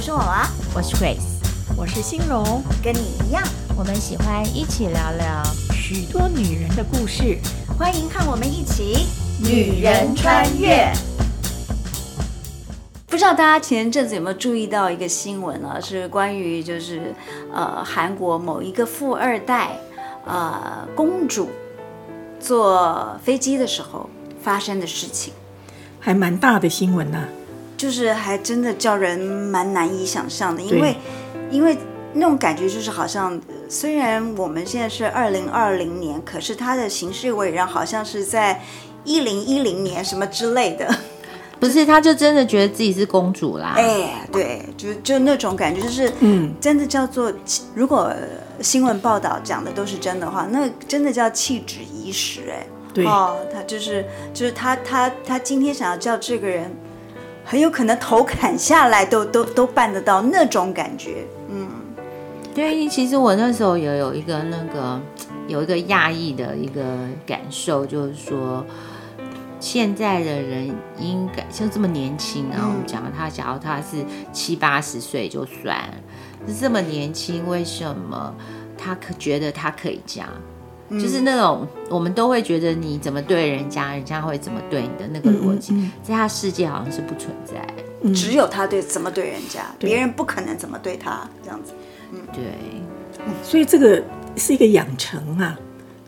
我是娃娃，我是 Grace，我是欣荣，跟你一样，我们喜欢一起聊聊许多女人的故事，欢迎看我们一起女人穿越。不知道大家前阵子有没有注意到一个新闻啊？是关于就是呃韩国某一个富二代呃公主坐飞机的时候发生的事情，还蛮大的新闻呢、啊。就是还真的叫人蛮难以想象的，因为因为那种感觉就是好像，虽然我们现在是二零二零年，可是他的行事为人好像是在一零一零年什么之类的。不是，他就真的觉得自己是公主啦。哎，对，就就那种感觉，就是嗯，真的叫做，如果新闻报道讲的都是真的话，那真的叫弃指遗食。哎，对，哦，他就是就是他他他今天想要叫这个人。很有可能头砍下来都都都办得到那种感觉，嗯，对，其实我那时候也有一个那个有一个讶异的一个感受，就是说现在的人应该像这么年轻啊，我们讲他，假如他是七八十岁就算，是这么年轻，为什么他可觉得他可以这样？就是那种我们都会觉得你怎么对人家，人家会怎么对你的那个逻辑，在他世界好像是不存在，只有他对怎么对人家，别人不可能怎么对他这样子。嗯，对。所以这个是一个养成啊，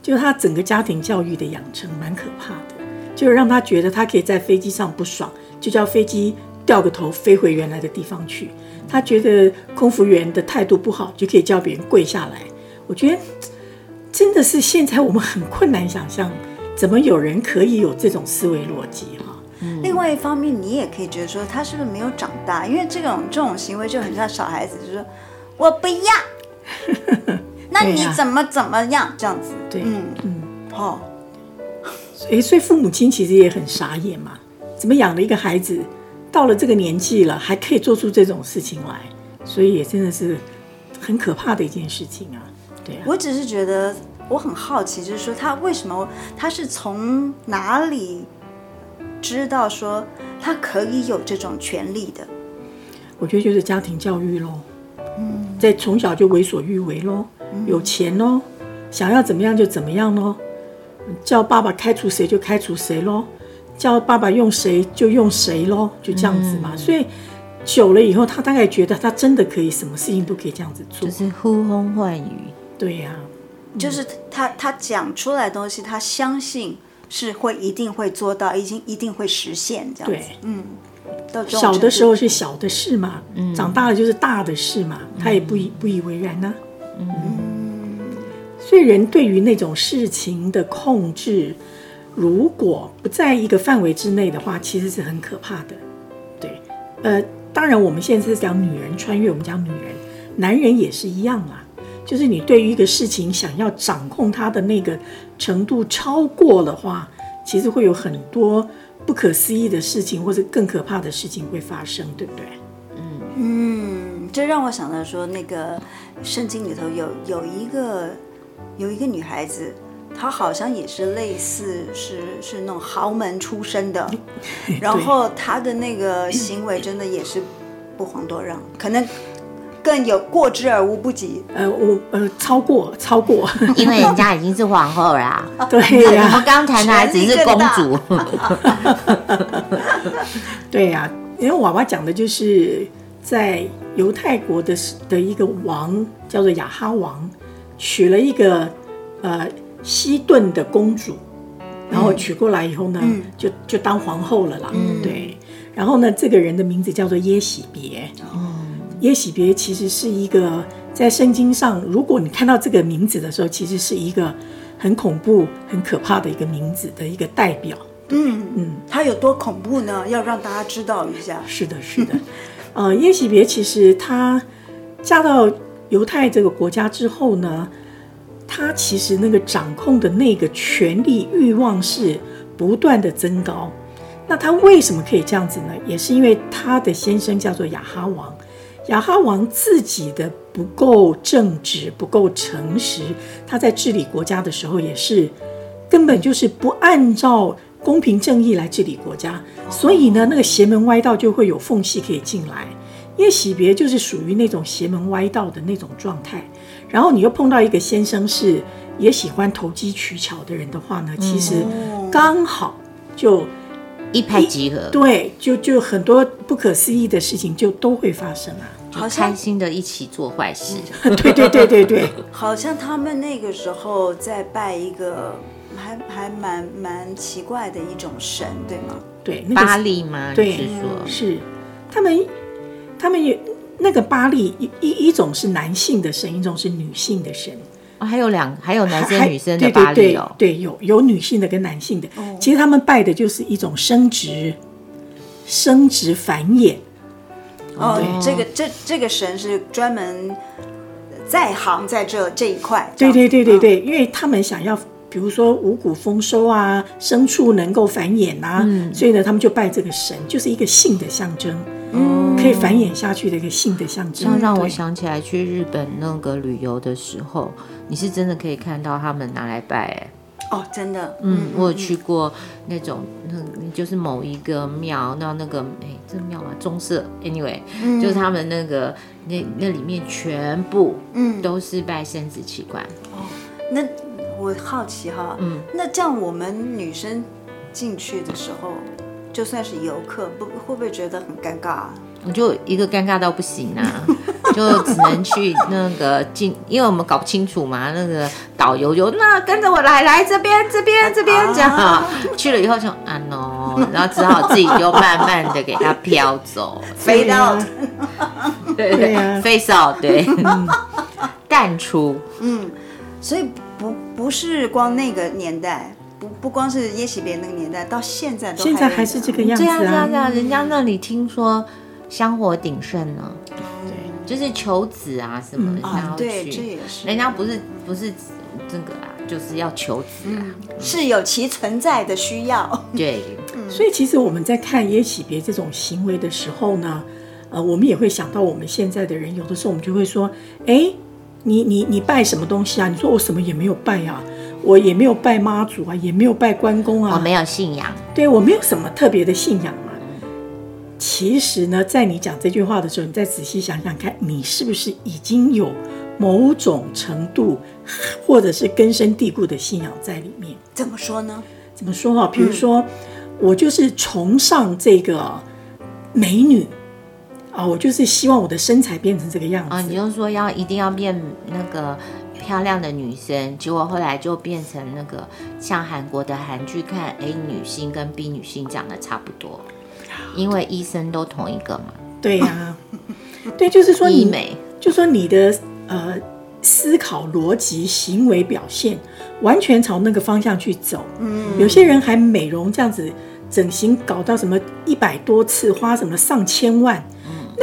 就是他整个家庭教育的养成蛮可怕的，就是让他觉得他可以在飞机上不爽，就叫飞机掉个头飞回原来的地方去。他觉得空服员的态度不好，就可以叫别人跪下来。我觉得。真的是现在我们很困难想象，怎么有人可以有这种思维逻辑哈？另外一方面，你也可以觉得说他是不是没有长大？因为这种这种行为就很像小孩子，就是说我不要，那你怎么怎么样这样子？对，嗯嗯，哦，所以父母亲其实也很傻眼嘛，怎么养了一个孩子到了这个年纪了，还可以做出这种事情来？所以也真的是很可怕的一件事情啊。对啊，我只是觉得我很好奇，就是说他为什么他是从哪里知道说他可以有这种权利的？我觉得就是家庭教育喽，嗯，在从小就为所欲为喽，有钱喽，想要怎么样就怎么样喽，叫爸爸开除谁就开除谁喽，叫爸爸用谁就用谁喽，就这样子嘛，嗯，所以。久了以后，他大概觉得他真的可以，什么事情都可以这样子做，就是呼风唤雨。对呀、就是他他讲出来的东西，他相信是会一定会做到，已经一定会实现这样子。对，嗯，小的时候是小的事嘛，嗯，长大了就是大的事嘛，他也不以不以为然呢、啊。嗯，嗯，所以人对于那种事情的控制，如果不在一个范围之内的话，其实是很可怕的。对，呃。当然，我们现在是讲女人穿越，我们讲女人，男人也是一样啊。就是你对于一个事情想要掌控它的那个程度超过的话，其实会有很多不可思议的事情，或者更可怕的事情会发生，对不对？嗯嗯，这让我想到说，那个圣经里头有有一个有一个女孩子。她好像也是类似是是那种豪门出身的，然后她的那个行为真的也是不遑多让，可能更有过之而无不及。呃，我呃超过超过，因为人家已经是皇后啦。对呀、啊，我们刚谈的还只是公主。对呀、啊，因为娃娃讲的就是在犹太国的的一个王叫做亚哈王，娶了一个呃。西顿的公主，然后娶过来以后呢，嗯、就就当皇后了啦。嗯、对，然后呢，这个人的名字叫做耶喜别。哦，耶洗别其实是一个在圣经上，如果你看到这个名字的时候，其实是一个很恐怖、很可怕的一个名字的一个代表。嗯嗯，它有多恐怖呢？要让大家知道一下。是的，是的。呃，耶洗别其实她嫁到犹太这个国家之后呢。她其实那个掌控的那个权力欲望是不断的增高，那她为什么可以这样子呢？也是因为她的先生叫做亚哈王，亚哈王自己的不够正直、不够诚实，他在治理国家的时候也是根本就是不按照公平正义来治理国家，所以呢，那个邪门歪道就会有缝隙可以进来。因为喜别就是属于那种邪门歪道的那种状态，然后你又碰到一个先生是也喜欢投机取巧的人的话呢，其实刚好就一拍即合，对，就就很多不可思议的事情就都会发生啊。好开心的一起做坏事，对对对对对，好像他们那个时候在拜一个还还蛮蛮奇怪的一种神，对吗？对，那个、巴利吗？对，是说是他们他们有那个巴利一一一种是男性的神，一种是女性的神。哦，还有两还有男生女生的巴黎哦，对，对，对，对，有有女性的跟男性的。哦、其实他们拜的就是一种生殖生殖繁衍。哦，对这个这这个神是专门在行在这这一块。对对对对对，因为他们想要，比如说五谷丰收啊，牲畜能够繁衍啊，嗯、所以呢，他们就拜这个神，就是一个性的象征，嗯，可以繁衍下去的一个性的象征。这让我想起来去日本那个旅游的时候，你是真的可以看到他们拿来拜。哎。哦，真的，嗯，我有去过那种，那就是某一个庙，那那个，哎，这个庙啊，棕色，anyway，嗯，就是他们那个那那里面全部，嗯，都是拜生殖器官。哦，那我好奇哈，嗯，那这样我们女生进去的时候，就算是游客，不会不会觉得很尴尬？啊？我就一个尴尬到不行啊，就只能去那个进，因为我们搞不清楚嘛，那个导游就那跟着我来，来这边这边这边这样，啊、去了以后就啊 no，然后只好自己就慢慢的给它飘走，飞到，对对，face out，对，淡出，嗯，所以不不是光那个年代，不不光是耶喜别那个年代，到现在都现在还是这个样子啊，这样这样这样，人家那里听说。香火鼎盛呢，对，就是求子啊什么的，然后对，这也是，人家不是不是这个啊，就是要求子啊，是有其存在的需要。对，所以其实我们在看耶喜别这种行为的时候呢，呃，我们也会想到我们现在的人，有的时候我们就会说，哎，你你你拜什么东西啊？你说我什么也没有拜啊，我也没有拜妈祖啊，也没有拜关公啊，我没有信仰，对，我没有什么特别的信仰嘛。其实呢，在你讲这句话的时候，你再仔细想想看，你是不是已经有某种程度，或者是根深蒂固的信仰在里面？怎么说呢？怎么说哈？比如说，嗯、我就是崇尚这个美女啊，我就是希望我的身材变成这个样子啊。你就说要一定要变那个漂亮的女生，结果后来就变成那个像韩国的韩剧看 A 女星跟 B 女星长得差不多。因为医生都同一个嘛，对呀、啊，对，就是说你，医美就说你的呃思考逻辑、行为表现完全朝那个方向去走。嗯，有些人还美容这样子整形搞到什么一百多次，花什么上千万。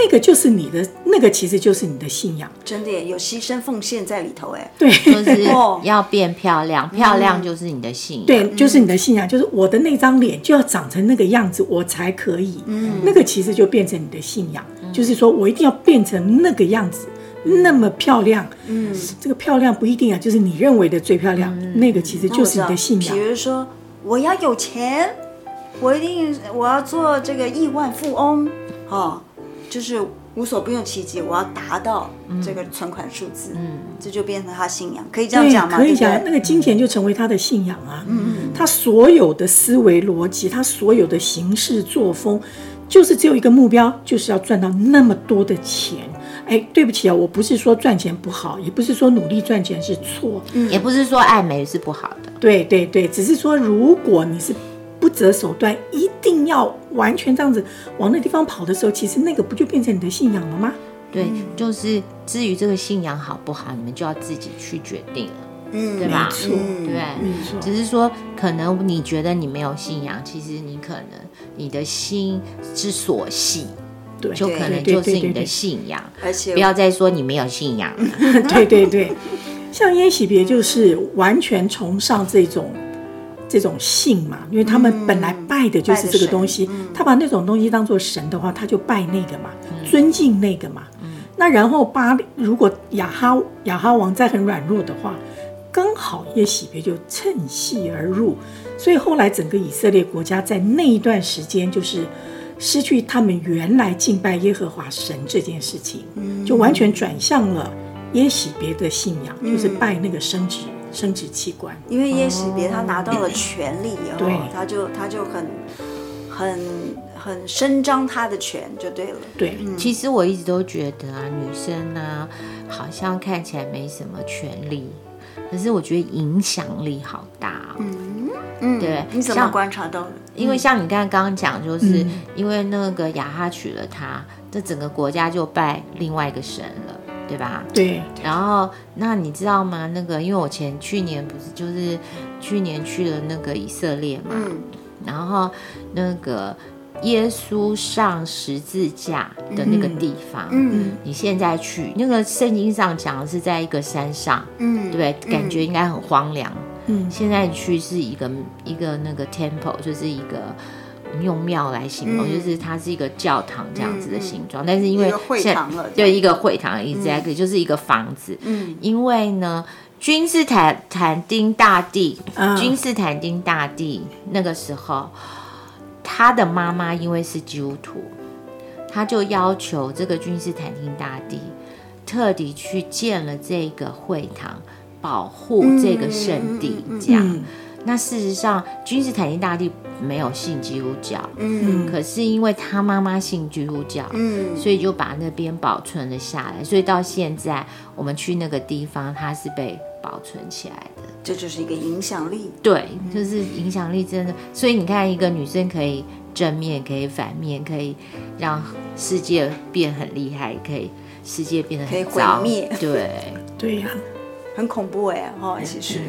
那个就是你的，那个其实就是你的信仰，真的有牺牲奉献在里头哎。对，就是要变漂亮，漂亮就是你的信仰。对，就是你的信仰，就是我的那张脸就要长成那个样子，我才可以。嗯，那个其实就变成你的信仰，就是说我一定要变成那个样子，那么漂亮。嗯，这个漂亮不一定啊，就是你认为的最漂亮，那个其实就是你的信仰。比如说，我要有钱，我一定我要做这个亿万富翁，哦。就是无所不用其极，我要达到这个存款数字，嗯，这就变成他信仰，可以这样讲吗？可以讲，那个金钱就成为他的信仰啊。嗯嗯，他所有的思维逻辑，他所有的行事作风，就是只有一个目标，就是要赚到那么多的钱。哎，对不起啊，我不是说赚钱不好，也不是说努力赚钱是错，嗯，也不是说爱美是不好的。对对对，只是说如果你是。不择手段，一定要完全这样子往那地方跑的时候，其实那个不就变成你的信仰了吗？对，就是至于这个信仰好不好，你们就要自己去决定了，嗯，对吧？没错，对，没错。只是说，可能你觉得你没有信仰，其实你可能你的心之所系，对，就可能就是你的信仰。而且不要再说你没有信仰了。对对对，像耶喜别就是完全崇尚这种。这种信嘛，因为他们本来拜的就是这个东西，嗯、他把那种东西当做神的话，他就拜那个嘛，嗯、尊敬那个嘛。嗯、那然后巴如果亚哈亚哈王再很软弱的话，刚好耶洗别就趁隙而入，所以后来整个以色列国家在那一段时间就是失去他们原来敬拜耶和华神这件事情，就完全转向了耶洗别的信仰，嗯、就是拜那个生殖生殖器官。因为耶洗别他拿到了权力以后，对他就他就很很很伸张他的权就对了。对，嗯、其实我一直都觉得啊，女生呢、啊、好像看起来没什么权利，可是我觉得影响力好大、哦。嗯嗯，对，你怎么观察到的？因为像你刚刚刚讲，就是因为那个雅哈娶了她，这整个国家就拜另外一个神了，对吧？对。然后，那你知道吗？那个，因为我前去年不是就是去年去了那个以色列嘛，嗯、然后那个耶稣上十字架的那个地方，嗯，你现在去那个圣经上讲的是在一个山上，嗯，对，感觉应该很荒凉。嗯，现在去是一个一个那个 temple，就是一个用庙来形容，嗯、就是它是一个教堂这样子的形状。嗯、但是因为会堂了，对一个会堂，exactly、嗯、就是一个房子。嗯，因为呢，君士坦坦丁大帝，嗯、君士坦丁大帝那个时候，他的妈妈因为是基督徒，他就要求这个君士坦丁大帝特地去建了这个会堂。保护这个圣地，这样。嗯、那事实上，君士坦丁大帝没有信基督教，嗯，可是因为他妈妈信基督教，嗯，所以就把那边保存了下来。所以到现在，我们去那个地方，它是被保存起来的。这就是一个影响力，对，就是影响力真的。所以你看，一个女生可以正面，可以反面，可以让世界变很厉害，可以世界变得很糟，可以毁灭。对，对呀。很恐怖哎，哈，其实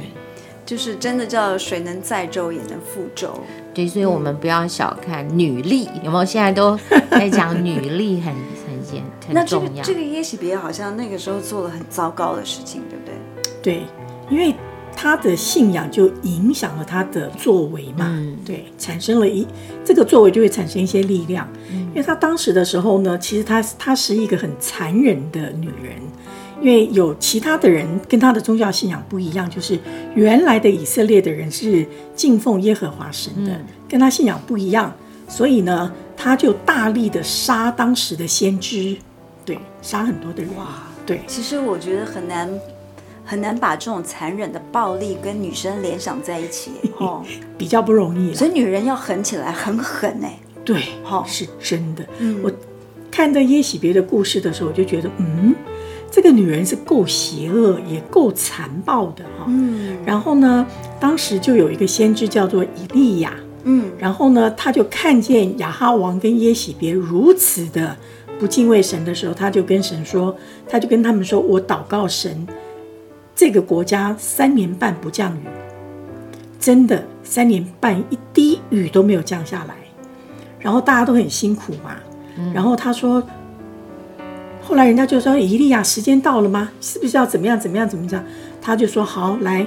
就是真的叫水能载舟也能覆舟。对，所以我们不要小看女力，有没有？现在都在讲女力很很很重要。那这个这个耶洗别好像那个时候做了很糟糕的事情，对不对？对，因为他的信仰就影响了他的作为嘛，嗯、对，产生了一这个作为就会产生一些力量。嗯、因为他当时的时候呢，其实他她是一个很残忍的女人。因为有其他的人跟他的宗教信仰不一样，就是原来的以色列的人是敬奉耶和华神的，嗯、跟他信仰不一样，所以呢，他就大力的杀当时的先知，对，杀很多的人。哇，对。其实我觉得很难很难把这种残忍的暴力跟女生联想在一起 哦，比较不容易。所以女人要狠起来，很狠哎。对，哦，是真的。嗯，我看到耶洗别的故事的时候，我就觉得，嗯。这个女人是够邪恶，也够残暴的哈。嗯，然后呢，当时就有一个先知叫做以利亚。嗯，然后呢，他就看见亚哈王跟耶喜别如此的不敬畏神的时候，他就跟神说，他就跟他们说：“我祷告神，这个国家三年半不降雨，真的三年半一滴雨都没有降下来，然后大家都很辛苦嘛。嗯，然后他说。”后来人家就说：“以利亚，时间到了吗？是不是要怎么样怎么样怎么样？”他就说：“好，来，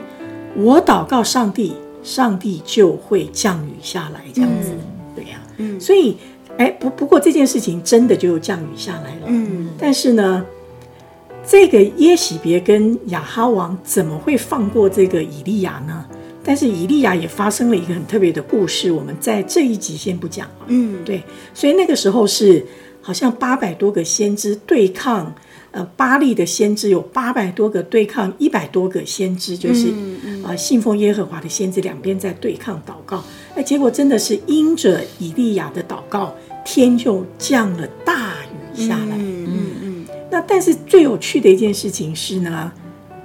我祷告上帝，上帝就会降雨下来，这样子，嗯、对呀、啊。嗯，所以，哎，不不过这件事情真的就降雨下来了。嗯，但是呢，这个耶喜别跟亚哈王怎么会放过这个以利亚呢？但是以利亚也发生了一个很特别的故事，我们在这一集先不讲了。嗯，对，所以那个时候是。好像八百多个先知对抗，呃，巴利的先知有八百多个对抗一百多个先知，就是啊、嗯嗯呃，信奉耶和华的先知两边在对抗祷告，那结果真的是因着以利亚的祷告，天就降了大雨下来。嗯嗯，嗯那但是最有趣的一件事情是呢，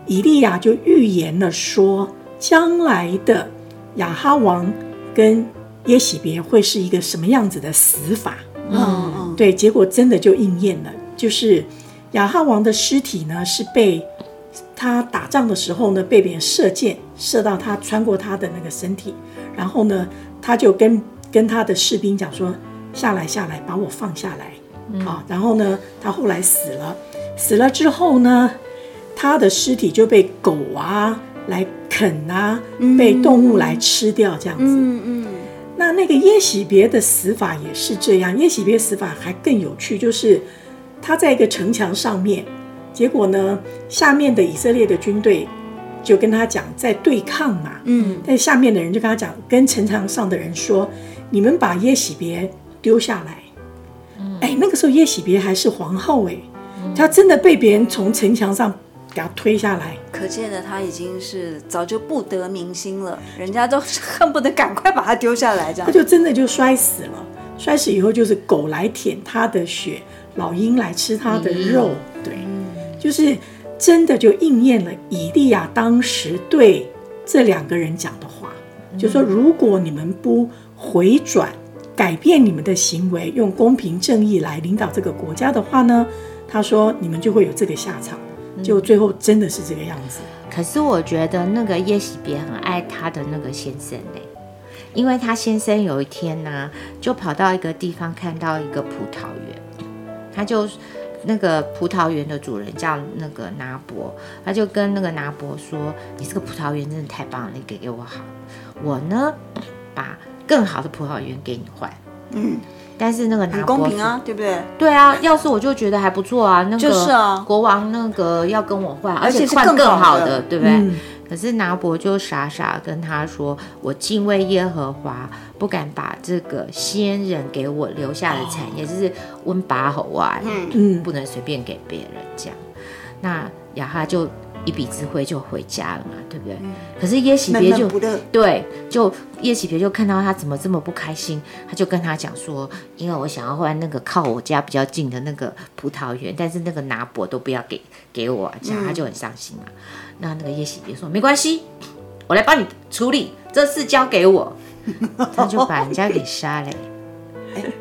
以利亚就预言了说，将来的亚哈王跟耶喜别会是一个什么样子的死法。嗯。对，结果真的就应验了，就是亚哈王的尸体呢，是被他打仗的时候呢，被别人射箭射到他，穿过他的那个身体，然后呢，他就跟跟他的士兵讲说：“下来，下来，把我放下来。嗯”好，然后呢，他后来死了，死了之后呢，他的尸体就被狗啊来啃啊，被动物来吃掉，这样子。嗯嗯。那那个耶洗别的死法也是这样，耶洗别死法还更有趣，就是他在一个城墙上面，结果呢，下面的以色列的军队就跟他讲在对抗嘛，嗯，但下面的人就跟他讲，跟城墙上的人说，你们把耶洗别丢下来，哎，那个时候耶喜别还是皇后哎，她真的被别人从城墙上给他推下来，可见的他已经是早就不得民心了，人家都 恨不得赶快把他丢下来，这样。他就真的就摔死了，摔死以后就是狗来舔他的血，老鹰来吃他的肉，对，就是真的就应验了以利亚当时对这两个人讲的话，就说如果你们不回转。改变你们的行为，用公平正义来领导这个国家的话呢，他说你们就会有这个下场，就最后真的是这个样子。可是我觉得那个叶喜别很爱他的那个先生嘞，因为他先生有一天呢、啊，就跑到一个地方看到一个葡萄园，他就那个葡萄园的主人叫那个拿伯，他就跟那个拿伯说：“你这个葡萄园真的太棒了，你给给我好，我呢把。”更好的葡萄园给你换，嗯，但是那个很公平啊，对不对？对啊，要是我就觉得还不错啊，那个国王那个要跟我换，而且换更好的，对不对？嗯、可是拿伯就傻傻跟他说：“我敬畏耶和华，不敢把这个先人给我留下的产业，哦、就是温拔侯啊，不能随便给别人这样。”那雅哈就。一笔之挥就回家了嘛，对不对？嗯、可是耶喜别就对，就耶喜别就看到他怎么这么不开心，他就跟他讲说：“因为我想要换那个靠我家比较近的那个葡萄园，但是那个拿伯都不要给给我，这样他就很伤心嘛。嗯”那那个耶喜别说：“没关系，我来帮你处理，这事交给我。”他就把人家给杀了。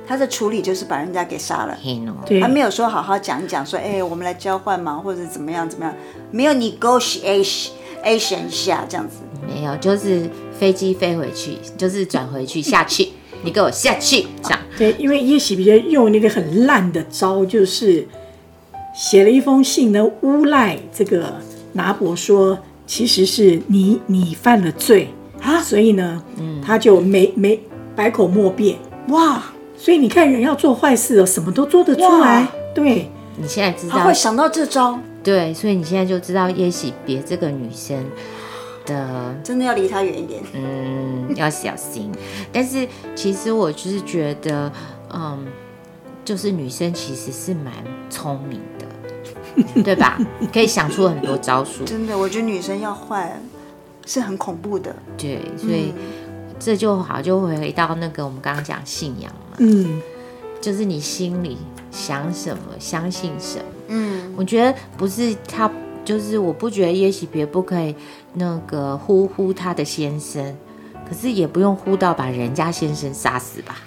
他的处理就是把人家给杀了，对，还没有说好好讲一讲，说哎，我们来交换嘛，或者怎么样怎么样，没有 negotiation 一下这样子，没有，就是飞机飞回去，就是转回去下去，你给我下去这样。对，因为耶洗别用那个很烂的招，就是写了一封信呢，诬赖这个拿伯说，其实是你你犯了罪啊，所以呢，嗯，他就没没百口莫辩，哇。所以你看，人要做坏事哦，什么都做得出来。对，你现在知道他会想到这招。对，所以你现在就知道耶喜别这个女生的，真的要离她远一点。嗯，要小心。但是其实我就是觉得，嗯，就是女生其实是蛮聪明的，对吧？可以想出很多招数。真的，我觉得女生要坏是很恐怖的。对，所以。嗯这就好，就会回到那个我们刚刚讲信仰嘛，嗯，就是你心里想什么，相信什么，嗯，我觉得不是他，就是我不觉得耶洗别不可以那个呼呼他的先生，可是也不用呼到把人家先生杀死吧？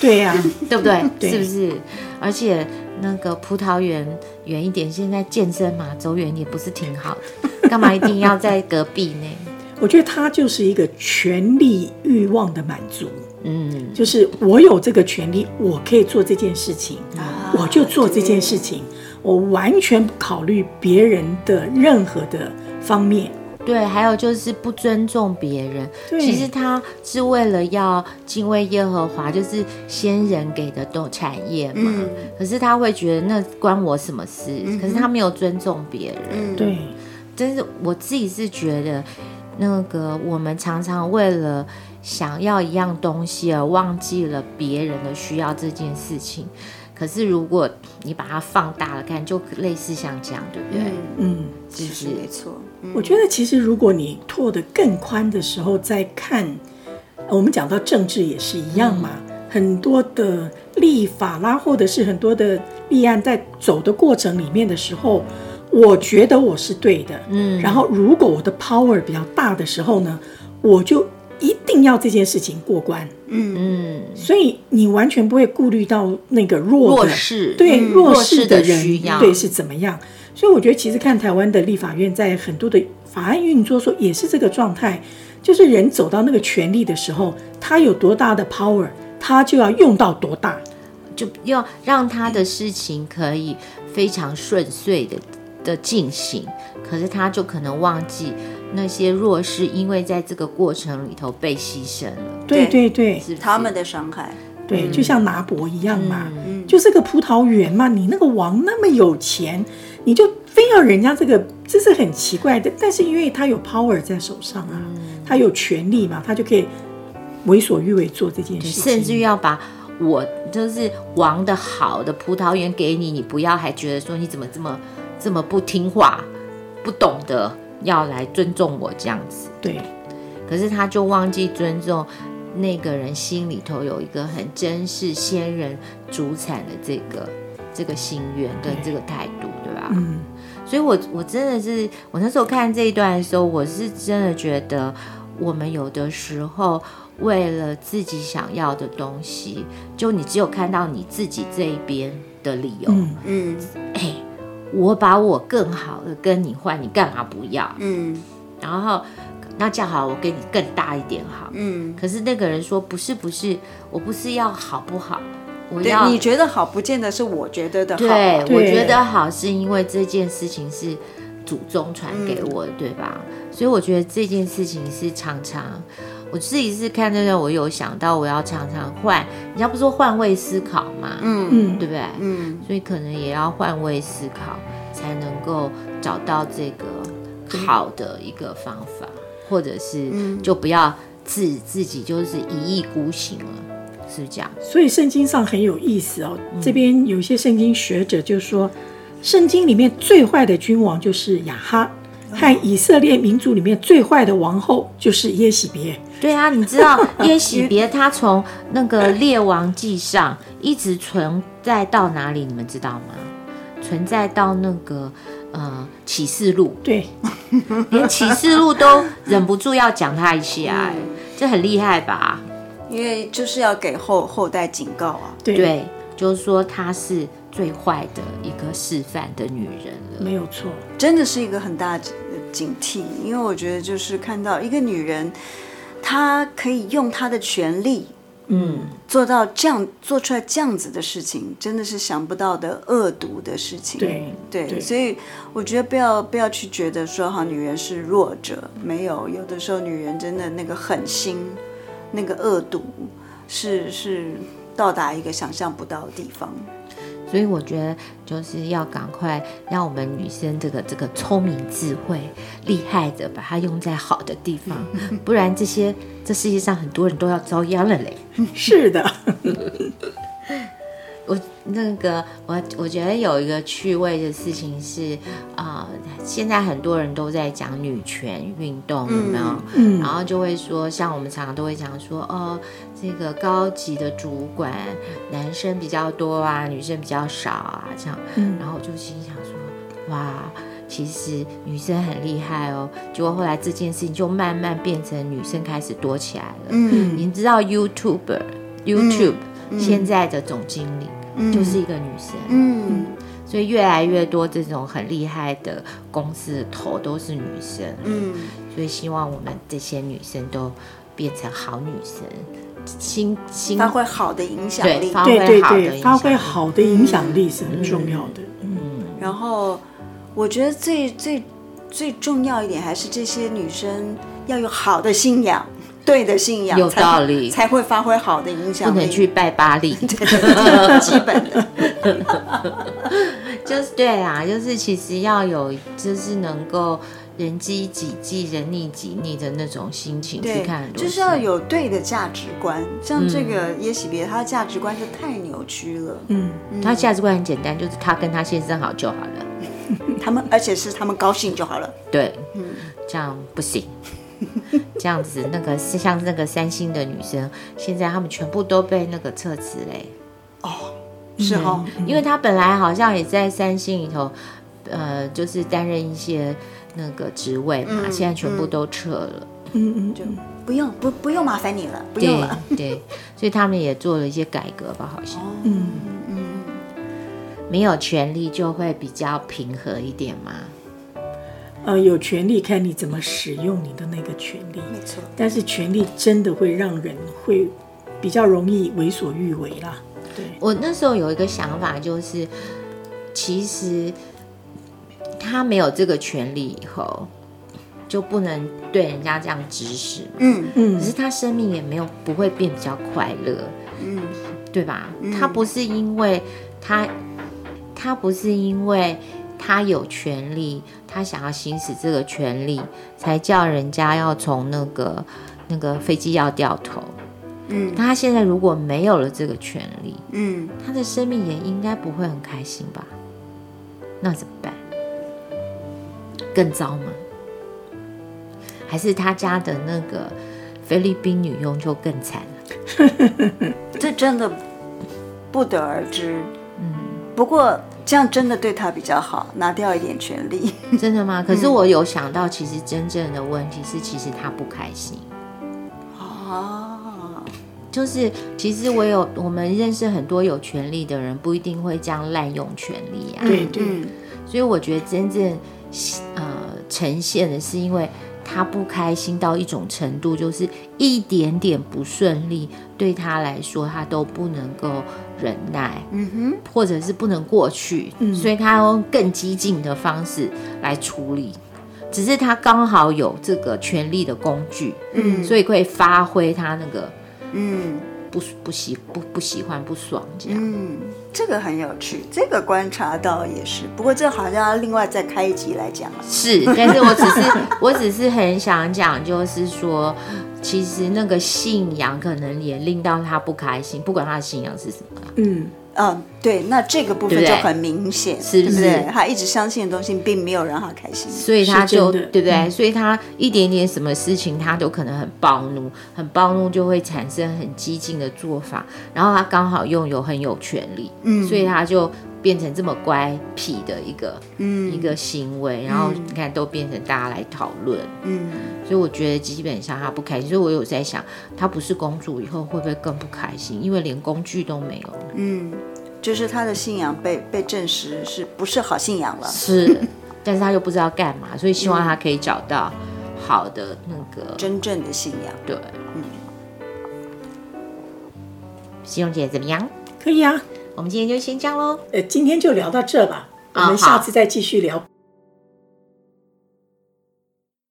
对呀、啊，对不对？对是不是？而且那个葡萄园远一点，现在健身嘛，走远也不是挺好的，干嘛一定要在隔壁呢？我觉得他就是一个权力欲望的满足，嗯，就是我有这个权利，我可以做这件事情，啊、我就做这件事情，我完全不考虑别人的任何的方面。对，还有就是不尊重别人。对其实他是为了要敬畏耶和华，就是先人给的都产业嘛。嗯、可是他会觉得那关我什么事？嗯、可是他没有尊重别人。嗯、对，真是我自己是觉得。那个，我们常常为了想要一样东西而忘记了别人的需要这件事情。可是如果你把它放大了看，就类似像这样，对不对？嗯，其实没错。嗯、我觉得其实如果你拓得更宽的时候再看，我们讲到政治也是一样嘛，嗯、很多的立法啦，或者是很多的立案在走的过程里面的时候。我觉得我是对的，嗯，然后如果我的 power 比较大的时候呢，我就一定要这件事情过关，嗯。嗯，所以你完全不会顾虑到那个弱的弱势，对、嗯、弱势的人的对是怎么样，所以我觉得其实看台湾的立法院在很多的法案运作说也是这个状态，就是人走到那个权力的时候，他有多大的 power，他就要用到多大，就要让他的事情可以非常顺遂的。的进行，可是他就可能忘记那些弱势，因为在这个过程里头被牺牲了。对对对，是他们的伤害。对，就像拿伯一样嘛，嗯、就是个葡萄园嘛，你那个王那么有钱，你就非要人家这个，这是很奇怪的。但是因为他有 power 在手上啊，嗯、他有权利嘛，他就可以为所欲为做这件事情，甚至于要把我就是王的好的葡萄园给你，你不要还觉得说你怎么这么这么不听话，不懂得要来尊重我这样子。对，可是他就忘记尊重那个人心里头有一个很珍视先人祖产的这个这个心愿跟这个态度，对吧？嗯。所以我，我我真的是，我那时候看这一段的时候，我是真的觉得，我们有的时候为了自己想要的东西，就你只有看到你自己这一边的理由，嗯嗯，哎，我把我更好的跟你换，你干嘛不要？嗯，然后那这样好，我给你更大一点好，嗯，可是那个人说不是不是，我不是要好不好？我，要你觉得好，不见得是我觉得的好。对，对我觉得好是因为这件事情是祖宗传给我的，嗯、对吧？所以我觉得这件事情是常常，我自己是看这个，我有想到我要常常换，人家不说换位思考嘛，嗯嗯，对不对？嗯，所以可能也要换位思考，才能够找到这个好的一个方法，或者是就不要自自己就是一意孤行了。是这样，所以圣经上很有意思哦。这边有一些圣经学者就说，圣经里面最坏的君王就是亚哈，和以色列民族里面最坏的王后就是耶洗别。对啊，你知道 耶喜别他从那个列王记上一直存在到哪里？你们知道吗？存在到那个呃启示录，对，连启示录都忍不住要讲他一下，这很厉害吧？因为就是要给后后代警告啊，对，对，就是说她是最坏的一个示范的女人了，没有错，真的是一个很大的警惕。因为我觉得就是看到一个女人，她可以用他的权力，嗯，做到这样做出来这样子的事情，真的是想不到的恶毒的事情。对对，对所以我觉得不要不要去觉得说哈，女人是弱者，没有，有的时候女人真的那个狠心。那个恶毒是是到达一个想象不到的地方，所以我觉得就是要赶快让我们女生这个这个聪明智慧厉害的把它用在好的地方，不然这些这世界上很多人都要遭殃了嘞。是的。我那个我我觉得有一个趣味的事情是啊、呃，现在很多人都在讲女权运动，有没有？嗯，然后就会说，像我们常常都会讲说，哦，这个高级的主管男生比较多啊，女生比较少啊，这样。嗯，然后我就心想说，哇，其实女生很厉害哦。结果后来这件事情就慢慢变成女生开始多起来了。嗯，你知道 YouTuber YouTube、嗯、现在的总经理。就是一个女生，嗯，所以越来越多这种很厉害的公司的头都是女生，嗯，所以希望我们这些女生都变成好女生，新新发挥好的影响力，对对对，发挥好的影响力是很重要的，嗯，然后我觉得最最最重要一点还是这些女生要有好的信仰。对的信仰有道理，才会发挥好的影响力。不能去拜巴力，对对对基本的。就是对啊，就是其实要有，就是能够人机己饥，人溺己溺的那种心情去看，就是要有对的价值观。像这个耶喜别，他的价值观就太扭曲了。嗯，他价值观很简单，就是他跟他先生好就好了。他们，而且是他们高兴就好了。对，嗯，这样不行。这样子，那个是像那个三星的女生，现在他们全部都被那个撤职嘞。哦，是哦，因为她本来好像也在三星里头，呃，就是担任一些那个职位嘛，嗯、现在全部都撤了。嗯嗯，就不用不不用麻烦你了，不用了。对，对，所以他们也做了一些改革吧，好像。嗯嗯，没有权利就会比较平和一点嘛。呃，有权利看你怎么使用你的那个权利，没错。但是权利真的会让人会比较容易为所欲为啦。对，我那时候有一个想法，就是其实他没有这个权利以后，就不能对人家这样指使。嗯嗯。可是他生命也没有不会变比较快乐。嗯，对吧？嗯、他不是因为他，他不是因为。他有权利，他想要行使这个权利，才叫人家要从那个那个飞机要掉头。嗯，他现在如果没有了这个权利，嗯，他的生命也应该不会很开心吧？那怎么办？更糟吗？还是他家的那个菲律宾女佣就更惨了？这真的不得而知。嗯，不过这样真的对他比较好，拿掉一点权利。真的吗？可是我有想到，其实真正的问题是，其实他不开心。哦，就是其实我有我们认识很多有权利的人，不一定会这样滥用权利啊。对对。所以我觉得真正呃呈现的是，因为他不开心到一种程度，就是一点点不顺利对他来说，他都不能够忍耐，嗯哼，或者是不能过去，嗯，所以他用更激进的方式来处理。只是他刚好有这个权力的工具，嗯，所以可以发挥他那个，嗯。不不喜不不喜欢不爽这样，嗯，这个很有趣，这个观察到也是。不过这好像要另外再开一集来讲了。是，但是我只是我只是很想讲，就是说，其实那个信仰可能也令到他不开心，不管他的信仰是什么。嗯。嗯，对，那这个部分就很明显，是不是？他一直相信的东西，并没有让他开心，所以他就对不对？嗯、所以他一点点什么事情，他都可能很暴怒，很暴怒就会产生很激进的做法，然后他刚好拥有很有权利，嗯，所以他就。变成这么乖僻的一个，嗯，一个行为，然后你看都变成大家来讨论，嗯，所以我觉得基本上他不开心，所以我有在想，他不是公主以后会不会更不开心？因为连工具都没有，嗯，就是他的信仰被被证实是不是好信仰了？是，但是他又不知道干嘛，所以希望他可以找到好的那个真正的信仰。对，嗯，西荣姐怎么样？可以啊。我们今天就先这样喽。呃，今天就聊到这吧，我们下次再继续聊。